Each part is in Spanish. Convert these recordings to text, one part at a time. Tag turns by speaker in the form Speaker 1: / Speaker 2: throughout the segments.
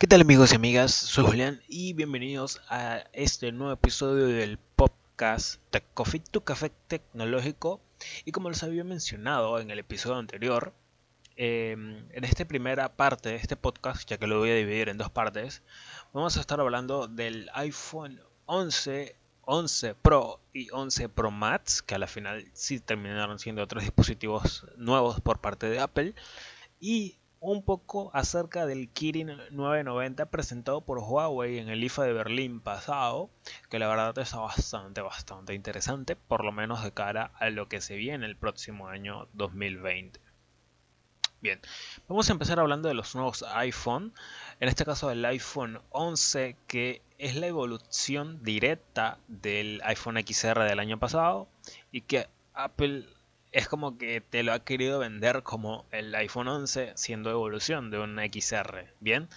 Speaker 1: ¿Qué tal amigos y amigas? Soy Julián y bienvenidos a este nuevo episodio del podcast de Coffee to Café Tecnológico. Y como les había mencionado en el episodio anterior, em, en esta primera parte de este podcast, ya que lo voy a dividir en dos partes, vamos a estar hablando del iPhone 11, 11 Pro y 11 Pro Max, que a la final sí terminaron siendo otros dispositivos nuevos por parte de Apple. Y un poco acerca del Kirin 990 presentado por Huawei en el IFA de Berlín pasado, que la verdad está bastante, bastante interesante, por lo menos de cara a lo que se viene el próximo año 2020. Bien, vamos a empezar hablando de los nuevos iPhone, en este caso el iPhone 11, que es la evolución directa del iPhone XR del año pasado y que Apple es como que te lo ha querido vender como el iPhone 11 siendo evolución de un XR, ¿bien?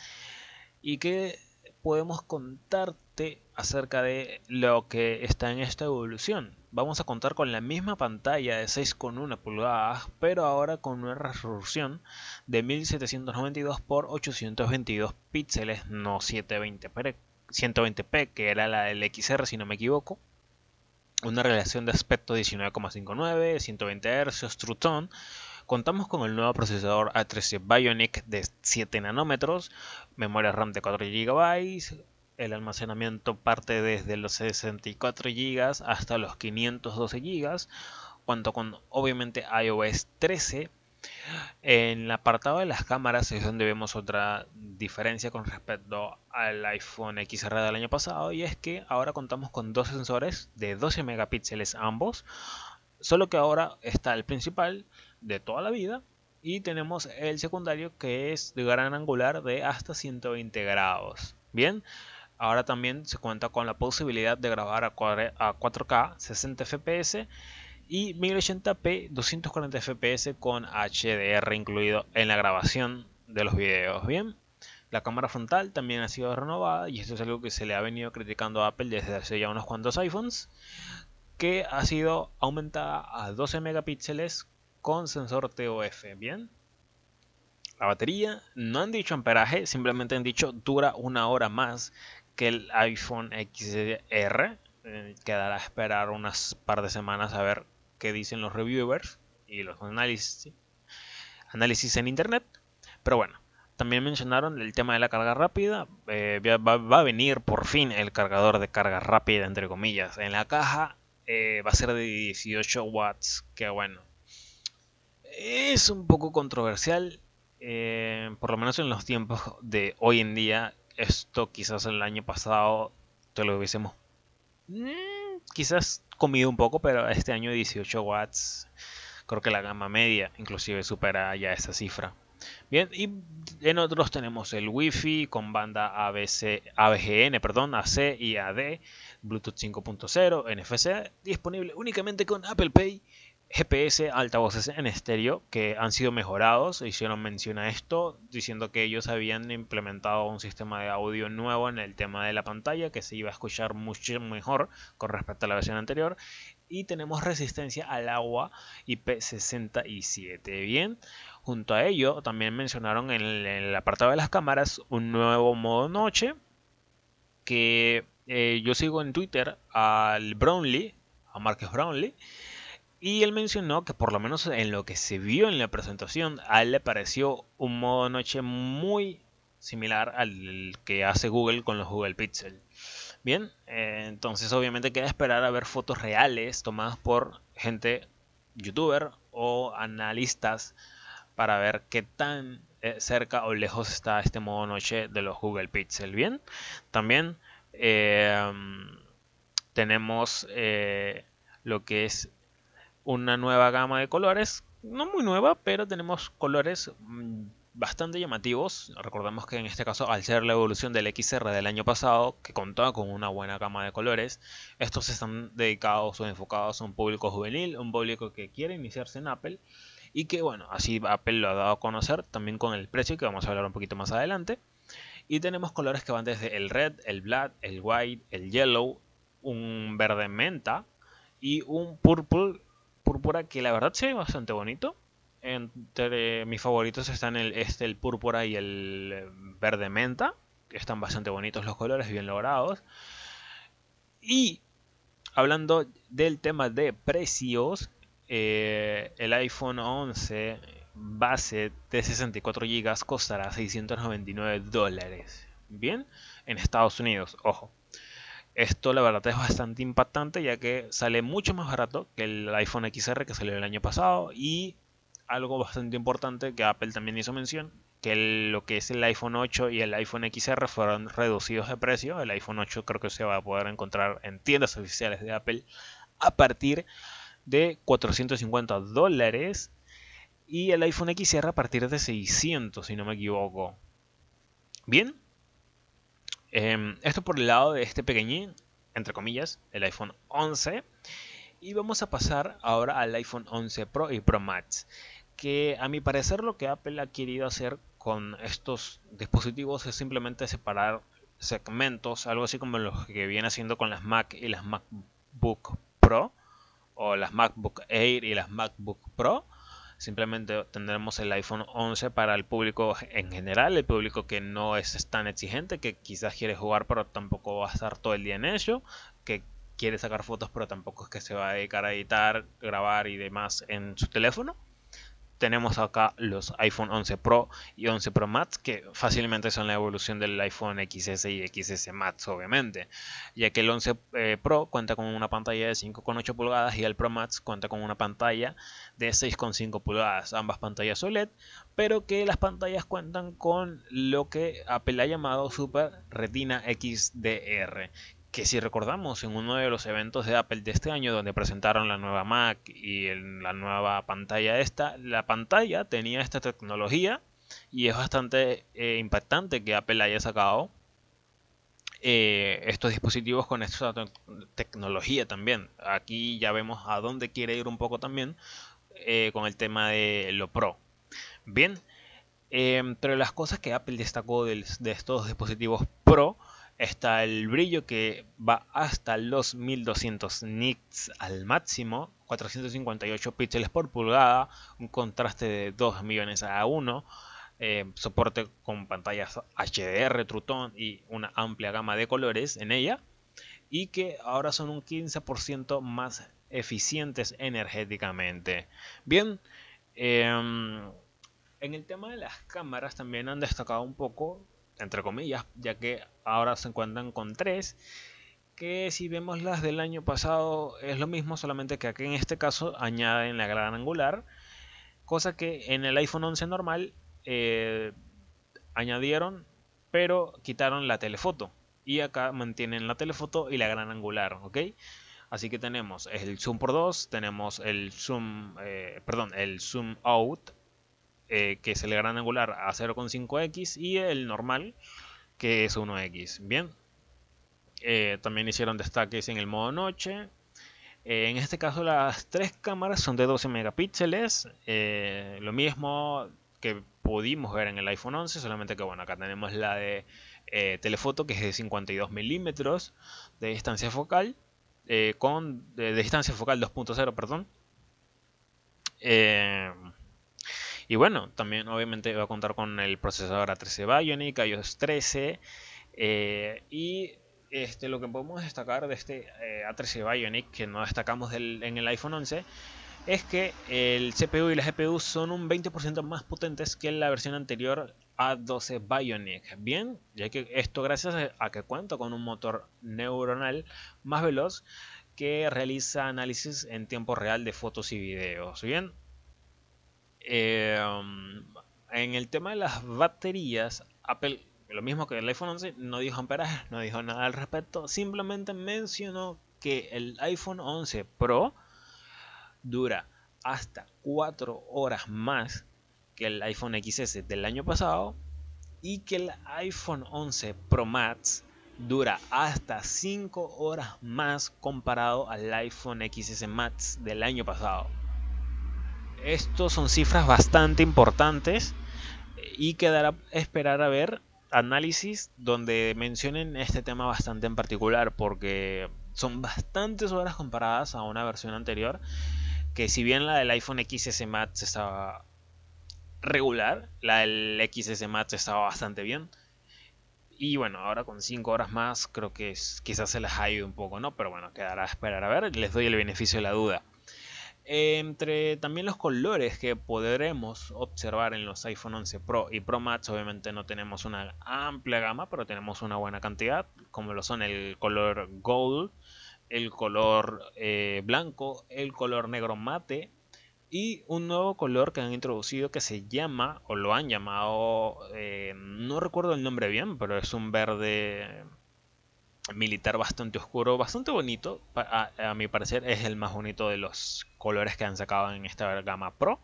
Speaker 1: Y que podemos contarte acerca de lo que está en esta evolución. Vamos a contar con la misma pantalla de 6,1 pulgadas, pero ahora con una resolución de 1792 x 822 píxeles, no 720p, 120p, que era la del XR si no me equivoco una relación de aspecto 19,59, 120 Hz, True. Contamos con el nuevo procesador A13 Bionic de 7 nanómetros, memoria RAM de 4 GB, el almacenamiento parte desde los 64 GB hasta los 512 GB, cuanto con obviamente iOS 13 en el apartado de las cámaras es donde vemos otra diferencia con respecto al iPhone XR del año pasado y es que ahora contamos con dos sensores de 12 megapíxeles ambos, solo que ahora está el principal de toda la vida y tenemos el secundario que es de gran angular de hasta 120 grados. Bien, ahora también se cuenta con la posibilidad de grabar a 4K 60 fps y 1080p 240 fps con HDR incluido en la grabación de los videos. Bien, la cámara frontal también ha sido renovada y esto es algo que se le ha venido criticando a Apple desde hace ya unos cuantos iPhones, que ha sido aumentada a 12 megapíxeles con sensor TOF. Bien, la batería no han dicho amperaje, simplemente han dicho dura una hora más que el iPhone XR. Eh, quedará a esperar unas par de semanas a ver que dicen los reviewers y los análisis, análisis en internet. Pero bueno, también mencionaron el tema de la carga rápida. Eh, va, a venir por fin el cargador de carga rápida, entre comillas. En la caja eh, va a ser de 18 watts. Que bueno, es un poco controversial. Eh, por lo menos en los tiempos de hoy en día. Esto quizás el año pasado te lo hubiésemos... Quizás comido un poco, pero este año 18 watts, creo que la gama media inclusive supera ya esa cifra. Bien, y en otros tenemos el Wi-Fi con banda ABC, ABGN, perdón, AC y AD, Bluetooth 5.0, NFC, disponible únicamente con Apple Pay GPS, altavoces en estéreo que han sido mejorados. Hicieron mención a esto diciendo que ellos habían implementado un sistema de audio nuevo en el tema de la pantalla que se iba a escuchar mucho mejor con respecto a la versión anterior. Y tenemos resistencia al agua IP67. Bien, junto a ello también mencionaron en el, apartado de las cámaras un nuevo modo noche que eh, yo sigo en Twitter al Brownlee, a Marcus Brownlee y él mencionó que por lo menos en lo que se vio en la presentación, a él le pareció un modo noche muy similar al que hace Google con los Google Pixel. Bien, eh, entonces obviamente queda esperar a ver fotos reales tomadas por gente youtuber o analistas para ver qué tan eh, cerca o lejos está este modo noche de los Google Pixel. Bien, también eh, tenemos lo que es una nueva gama de colores, no muy nueva, pero tenemos colores mm, bastante llamativos. Recordemos que en este caso, al ser la evolución del XR del año pasado, que contaba con una buena gama de colores, estos están dedicados o enfocados a un público juvenil, un público que quiere iniciarse en Apple y que bueno, así Apple lo ha dado a conocer también con el precio que vamos a hablar un poquito más adelante. Y tenemos colores que van desde el red, el black, el white, el yellow, un verde menta y un purple púrpura que la verdad se ve bastante bonito. Entre mis favoritos están el, este, el púrpura y el verde menta. están bastante bonitos los colores, bien logrados. Y hablando del tema de precios, eh, el iPhone 11 base de 64 GB costará 699 dólares. Bien, en Estados Unidos, ojo. Esto la verdad es bastante impactante ya que sale mucho más barato que el iPhone XR que salió el año pasado y algo bastante importante que Apple también hizo mención, que lo que es el iPhone 8 y el iPhone XR fueron reducidos de precio. El iPhone 8 creo que se va a poder encontrar en tiendas oficiales de Apple a partir de 450 dólares y el iPhone XR a partir de 600 si no me equivoco. Bien, em, esto por el lado de este pequeñín, entre comillas, el iPhone 11. Y vamos a pasar ahora al iPhone 11 Pro y Pro Max que a mi parecer lo que Apple ha querido hacer con estos dispositivos es simplemente separar segmentos, algo así como lo que viene haciendo con las Mac y las MacBook Pro, o las MacBook Air y las MacBook Pro. Simplemente tendremos el iPhone 11 para el público en general, el público que no es tan exigente, que quizás quiere jugar pero tampoco va a estar todo el día en ello, que quiere sacar fotos pero tampoco es que se va a dedicar a editar, grabar y demás en su teléfono tenemos acá los iPhone 11 Pro y 11 Pro Max, que fácilmente son la evolución del iPhone XS y XS Max, obviamente, ya que el 11 eh, Pro cuenta con una pantalla de 5,8 pulgadas y el Pro Max cuenta con una pantalla de 6,5 pulgadas, ambas pantallas OLED, pero que las pantallas cuentan con lo que Apple ha llamado Super Retina XDR, que si recordamos en uno de los eventos de Apple de este año donde presentaron la nueva Mac y la nueva pantalla esta, la pantalla tenía esta tecnología y es bastante eh, impactante que Apple haya sacado eh, estos dispositivos con esta tecnología también. Aquí ya vemos a dónde quiere ir un poco también eh, con el tema de lo Pro. Bien, pero las cosas que Apple destacó de estos dispositivos Pro Está el brillo que va hasta los 1200 nits al máximo, 458 píxeles por pulgada, un contraste de 2 millones a 1, eh, soporte con pantallas HDR, True y una amplia gama de colores en ella, y que ahora son un 15% más eficientes energéticamente. Bien, em, en el tema de las cámaras también han destacado un poco entre comillas, ya que ahora se encuentran con tres, que si vemos las del año pasado es lo mismo, solamente que aquí en este caso añaden la gran angular, cosa que en el iPhone 11 normal eh, añadieron, pero quitaron la telefoto. Y acá mantienen la telefoto y la gran angular, ¿ok? Así que tenemos el zoom por 2, tenemos el zoom, eh, perdón, el zoom out eh, que es el gran angular a 0,5x y el normal que es 1x. Bien, eh, también hicieron destaques en el modo noche. Eh, en este caso las tres cámaras son de 12 megapíxeles, lo mismo que pudimos ver en el iPhone 11, solamente que bueno, acá tenemos la de telefoto que es de 52 milímetros de distancia focal, con de, distancia focal 2.0, perdón. Y bueno, también obviamente va a contar con el procesador A13 Bionic, iOS 13 eh, y este, lo que podemos destacar de este eh, A13 Bionic que no destacamos en el iPhone 11 es que el CPU y la GPU son un 20% más potentes que la versión anterior A12 Bionic. Bien, ya que esto gracias a que cuenta con un motor neuronal más veloz que realiza análisis en tiempo real de fotos y videos. Bien, Em, en el tema de las baterías, Apple, lo mismo que el iPhone 11, no dijo amperaje, no dijo nada al respecto, simplemente mencionó que el iPhone 11 Pro dura hasta 4 horas más que el iPhone XS del año pasado y que el iPhone 11 Pro Max dura hasta 5 horas más comparado al iPhone XS Max del año pasado. Estos son cifras bastante importantes y quedará esperar a ver análisis donde mencionen este tema bastante en particular porque son bastantes horas comparadas a una versión anterior que si bien la del iPhone XS Max estaba regular, la del XS Max estaba bastante bien Y bueno, ahora con 5 horas más creo que quizás se les ha ido un poco, ¿no? Pero bueno, quedará a esperar a ver. Les doy el beneficio de la duda. Entre también los colores que podremos observar en los iPhone 11 Pro y Pro Max, obviamente no tenemos una amplia gama, pero tenemos una buena cantidad, como lo son el color gold, el color eh, blanco, el color negro mate y un nuevo color que han introducido que se llama, o lo han llamado, eh, no recuerdo el nombre bien, pero es un verde militar bastante oscuro, bastante bonito, a, mi parecer es el más bonito de los colores que han sacado en esta gama Pro.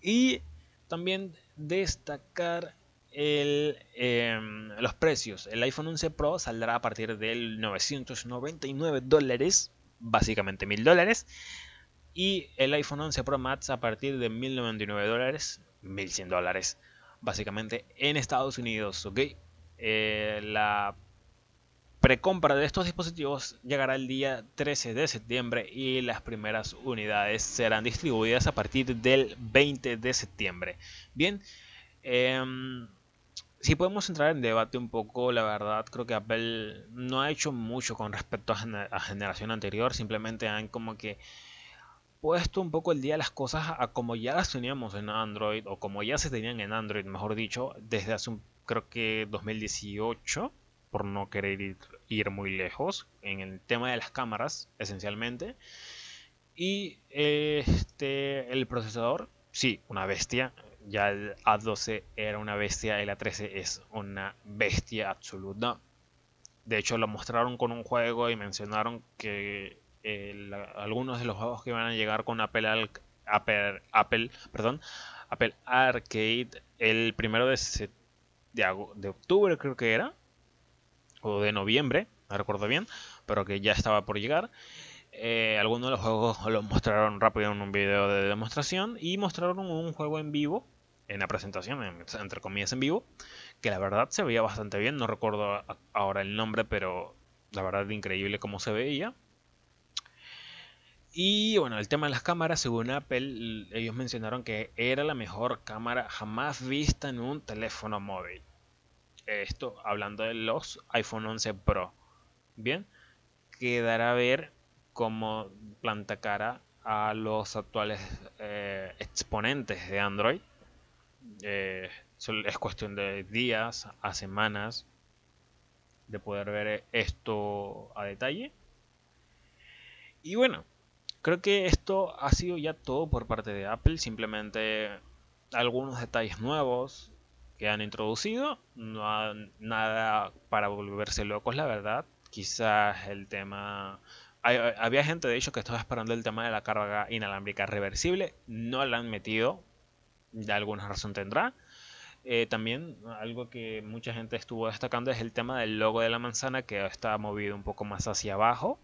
Speaker 1: Y también destacar el, em, los precios. El iPhone 11 Pro saldrá a partir del 999 dólares, básicamente 1000 dólares. Y el iPhone 11 Pro Max a partir de 1099 dólares, 1100 dólares, básicamente en Estados Unidos. ¿ok? Eh, la precompra de estos dispositivos llegará el día 13 de septiembre y las primeras unidades serán distribuidas a partir del 20 de septiembre. Bien, em, si podemos entrar en debate un poco, la verdad creo que Apple no ha hecho mucho con respecto a, la generación anterior, simplemente han como que puesto un poco el día las cosas a como ya las teníamos en Android o como ya se tenían en Android, mejor dicho, desde hace un, creo que 2018 por no querer ir, muy lejos en el tema de las cámaras, esencialmente. Y este, el procesador, sí, una bestia. Ya el A12 era una bestia, el A13 es una bestia absoluta. De hecho, lo mostraron con un juego y mencionaron que algunos de los juegos que iban a llegar con Apple, Apple, Apple, perdón, Apple Arcade el primero de, de octubre, creo que era o de noviembre, no recuerdo bien, pero que ya estaba por llegar. Eh, algunos de los juegos los mostraron rápido en un video de demostración y mostraron un juego en vivo, en la presentación, entre comillas en vivo, que la verdad se veía bastante bien, no recuerdo ahora el nombre, pero la verdad increíble cómo se veía. Y bueno, el tema de las cámaras, según Apple, ellos mencionaron que era la mejor cámara jamás vista en un teléfono móvil esto hablando de los iPhone 11 Pro. Bien, quedará a ver cómo planta cara a los actuales eh, exponentes de Android. Eh, es cuestión de días a semanas de poder ver esto a detalle. Y bueno, creo que esto ha sido ya todo por parte de Apple. Simplemente algunos detalles nuevos, que han introducido. No nada para volverse locos, la verdad. Quizás el tema... había gente, de hecho, que estaba esperando el tema de la carga inalámbrica reversible. No la han metido. De alguna razón tendrá. Eh, también algo que mucha gente estuvo destacando es el tema del logo de la manzana que está movido un poco más hacia abajo.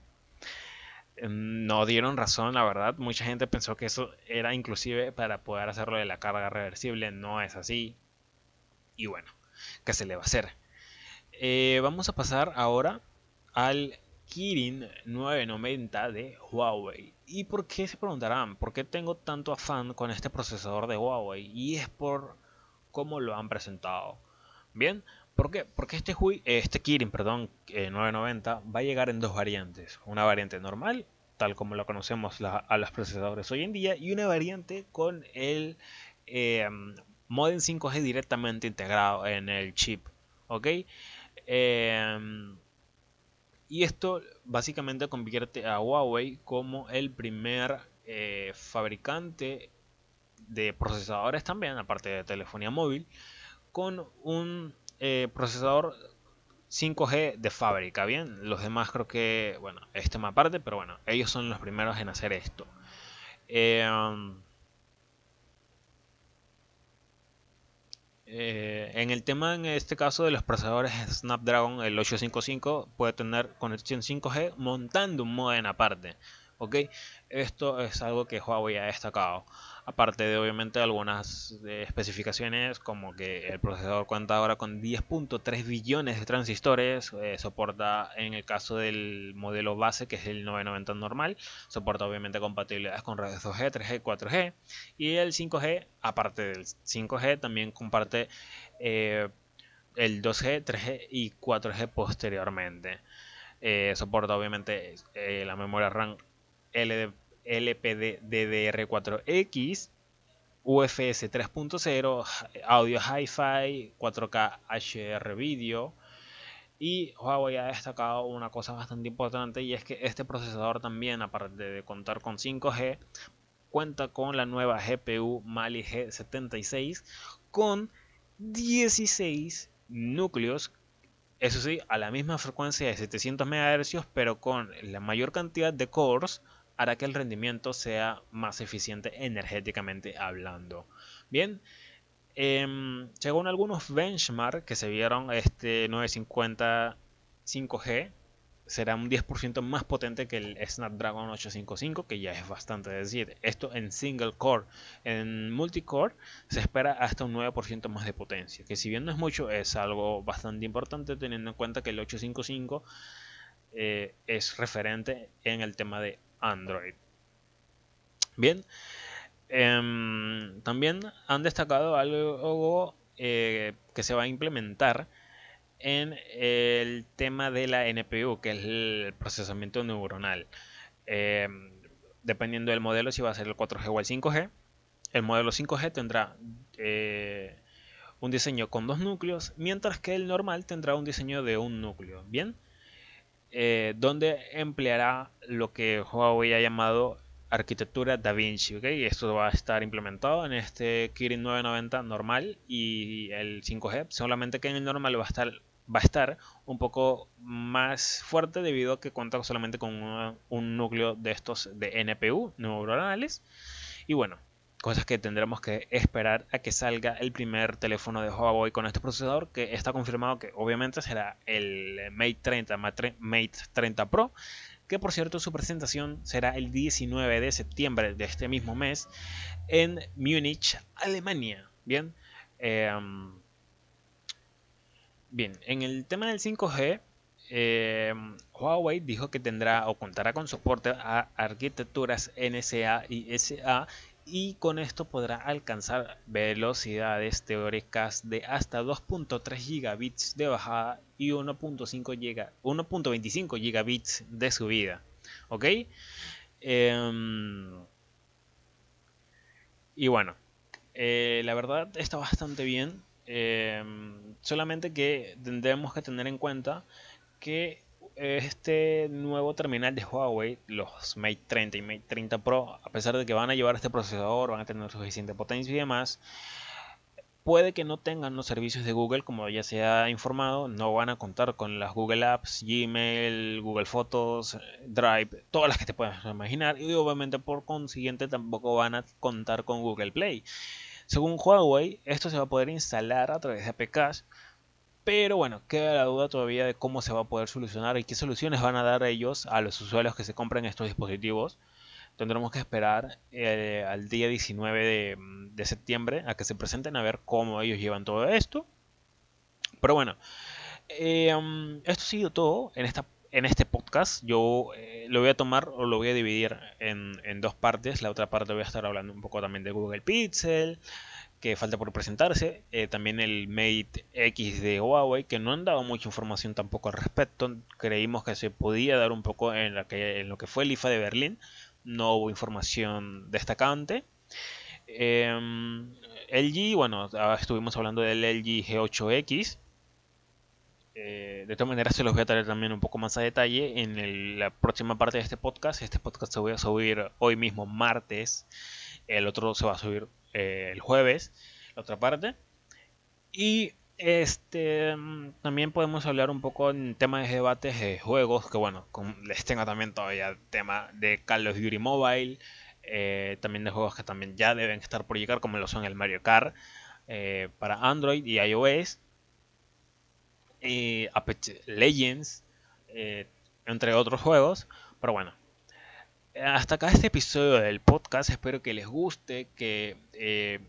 Speaker 1: Em, no dieron razón, la verdad. Mucha gente pensó que eso era inclusive para poder hacerlo de la carga reversible. No es así. Y bueno, ¿qué se le va a hacer? Eh, vamos a pasar ahora al Kirin 990 de Huawei. ¿Y por qué se preguntarán? ¿Por qué tengo tanto afán con este procesador de Huawei? Y es por cómo lo han presentado. Bien, ¿por qué? Porque este, este Kirin perdón, 990 eh, va a llegar en dos variantes. Una variante normal, tal como lo conocemos a los procesadores hoy en día, y una variante con el eh, modem 5G directamente integrado en el chip. ¿Ok? Em, y esto básicamente convierte a Huawei como el primer eh, fabricante de procesadores también, aparte de telefonía móvil, con un eh, procesador 5G de fábrica. Bien, los demás creo que, bueno, este más aparte, pero bueno, ellos son los primeros en hacer esto. Eh, Eh, en el tema, en este caso de los procesadores Snapdragon, el 855 puede tener conexión 5G montando un modem aparte. ¿ok? Esto es algo que Huawei ha destacado. Aparte de obviamente algunas especificaciones como que el procesador cuenta ahora con 10.3 billones de transistores, eh, soporta en el caso del modelo base que es el 990 normal, soporta obviamente compatibilidades con redes 2G, 3G, 4G y el 5G, aparte del 5G también comparte eh, el 2G, 3G y 4G posteriormente. Eh, soporta obviamente eh, la memoria RAM LD, LPDDR4X, UFS 3.0, audio hi-fi, 4K HDR video. Y Huawei ha destacado una cosa bastante importante y es que este procesador también, aparte de contar con 5G, cuenta con la nueva GPU Mali G76 con 16 núcleos, eso sí, a la misma frecuencia de 700 MHz, pero con la mayor cantidad de cores hará que el rendimiento sea más eficiente energéticamente hablando. Bien, em, según algunos benchmarks que se vieron, este 950 5G será un 10% más potente que el Snapdragon 855, que ya es bastante decir. Esto en single core. En multicore se espera hasta un 9% más de potencia, que si bien no es mucho, es algo bastante importante teniendo en cuenta que el 855 eh, es referente en el tema de Android. Bien, em, también han destacado algo eh, que se va a implementar en el tema de la NPU, que es el procesamiento neuronal. Em, dependiendo del modelo, si va a ser el 4G o el 5G. El modelo 5G tendrá eh, un diseño con dos núcleos, mientras que el normal tendrá un diseño de un núcleo. Bien, eh, donde empleará lo que Huawei ha llamado arquitectura Da Vinci. ¿okay? Esto va a estar implementado en este Kirin 990 normal y el 5G, solamente que en el normal va a estar va a estar un poco más fuerte debido a que cuenta solamente con un núcleo de estos de NPU neuronales y bueno cosas que tendremos que esperar a que salga el primer teléfono de Huawei con este procesador que está confirmado que obviamente será el Mate 30 Mate 30 Pro que por cierto su presentación será el 19 de septiembre de este mismo mes en Múnich, Alemania. Bien, em, Bien, en el tema del 5G, eh, Huawei dijo que tendrá o contará con soporte a arquitecturas NSA y SA y con esto podrá alcanzar velocidades teóricas de hasta 2.3 gigabits de bajada y 1.25 gigabits de subida. ¿Ok? Em, y bueno, eh, la verdad está bastante bien Em, solamente que tendremos que tener en cuenta que este nuevo terminal de Huawei, los Mate 30 y Mate 30 Pro, a pesar de que van a llevar este procesador, van a tener suficiente potencia y demás, puede que no tengan los servicios de Google, como ya se ha informado, no van a contar con las Google Apps, Gmail, Google Fotos, Drive, todas las que te puedas imaginar, y obviamente por consiguiente tampoco van a contar con Google Play. Según Huawei, esto se va a poder instalar a través de APKs, pero bueno, queda la duda todavía de cómo se va a poder solucionar y qué soluciones van a dar ellos a los usuarios que se compren estos dispositivos. Tendremos que esperar eh, al día 19 de, septiembre a que se presenten a ver cómo ellos llevan todo esto. Pero bueno, eh, um, esto ha sido todo en esta en este podcast yo eh, lo voy a tomar o lo voy a dividir en, dos partes. La otra parte voy a estar hablando un poco también de Google Pixel, que falta por presentarse. Eh, también el Mate X de Huawei, que no han dado mucha información tampoco al respecto. Creímos que se podía dar un poco en, lo que fue el IFA de Berlín. No hubo información destacante. Em, LG, bueno, estuvimos hablando del LG G8X eh, de todas maneras se los voy a traer también un poco más a detalle en la próxima parte de este podcast. Este podcast se voy a subir hoy mismo, martes. El otro se va a subir eh, el jueves, la otra parte. Y este también podemos hablar un poco en temas de debates de juegos, que bueno, les tengo también todavía el tema de Call of Duty Mobile, eh, también de juegos que también ya deben estar por llegar, como lo son el Mario Kart para Android y iOS eh, Apex Legends, eh, entre otros juegos. Pero bueno, hasta acá este episodio del podcast. Espero que les guste, que eh,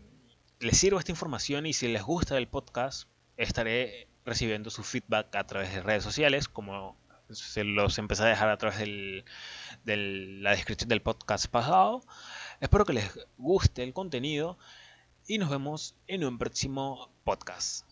Speaker 1: les sirva esta información y si les gusta el podcast, estaré recibiendo su feedback a través de redes sociales, como se los empecé a dejar a través de la descripción del podcast pasado. Espero que les guste el contenido y nos vemos en un próximo podcast.